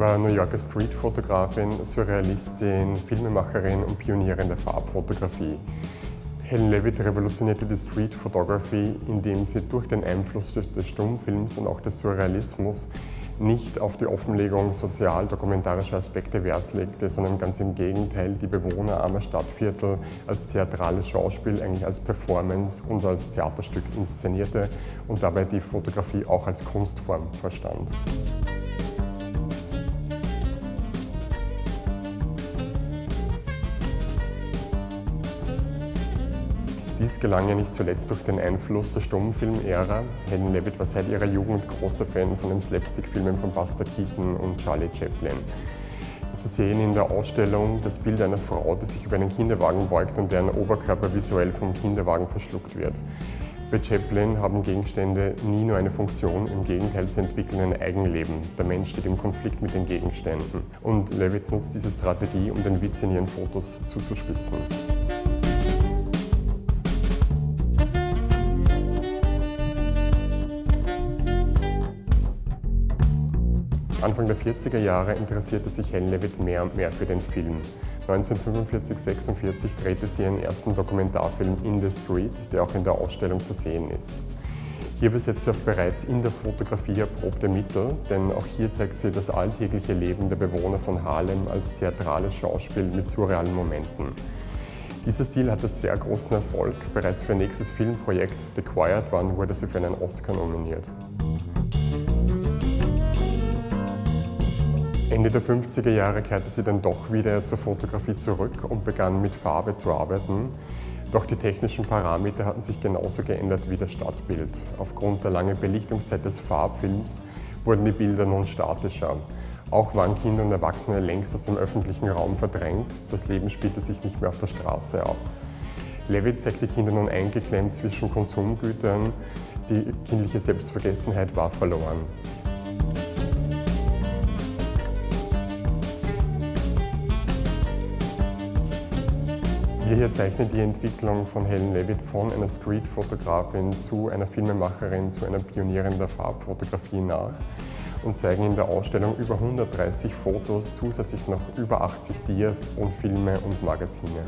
war New Yorker Streetfotografin, Surrealistin, Filmemacherin und Pionierin der Farbfotografie. Helen Levitt revolutionierte die Street Photography, indem sie durch den Einfluss des Stummfilms und auch des Surrealismus nicht auf die Offenlegung sozial-dokumentarischer Aspekte Wert legte, sondern ganz im Gegenteil die Bewohner armer Stadtviertel als theatrales Schauspiel, eigentlich als Performance und als Theaterstück inszenierte und dabei die Fotografie auch als Kunstform verstand. Dies gelang ihr nicht zuletzt durch den Einfluss der Stummfilm-Ära. Helen Levitt war seit ihrer Jugend großer Fan von den Slapstick-Filmen von Buster Keaton und Charlie Chaplin. Sie sehen in der Ausstellung das Bild einer Frau, die sich über einen Kinderwagen beugt und deren Oberkörper visuell vom Kinderwagen verschluckt wird. Bei Chaplin haben Gegenstände nie nur eine Funktion, im Gegenteil, sie entwickeln ein Eigenleben. Der Mensch steht im Konflikt mit den Gegenständen. Und Levitt nutzt diese Strategie, um den Witz in ihren Fotos zuzuspitzen. Anfang der 40er Jahre interessierte sich Helen Levitt mehr und mehr für den Film. 1945-46 drehte sie ihren ersten Dokumentarfilm In the Street, der auch in der Ausstellung zu sehen ist. Hier besetzt sie auf bereits in der Fotografie erprobte Mittel, denn auch hier zeigt sie das alltägliche Leben der Bewohner von Harlem als theatrales Schauspiel mit surrealen Momenten. Dieser Stil hatte sehr großen Erfolg. Bereits für ihr nächstes Filmprojekt The Quiet One wurde sie für einen Oscar nominiert. Ende der 50er Jahre kehrte sie dann doch wieder zur Fotografie zurück und begann mit Farbe zu arbeiten. Doch die technischen Parameter hatten sich genauso geändert wie das Stadtbild. Aufgrund der langen Belichtungszeit des Farbfilms wurden die Bilder nun statischer. Auch waren Kinder und Erwachsene längst aus dem öffentlichen Raum verdrängt. Das Leben spielte sich nicht mehr auf der Straße ab. Levitt zeigt die Kinder nun eingeklemmt zwischen Konsumgütern. Die kindliche Selbstvergessenheit war verloren. Wir hier zeichnen die Entwicklung von Helen Levitt von einer Street-Fotografin zu einer Filmemacherin, zu einer Pionierin der Farbfotografie nach und zeigen in der Ausstellung über 130 Fotos, zusätzlich noch über 80 Dias und Filme und Magazine.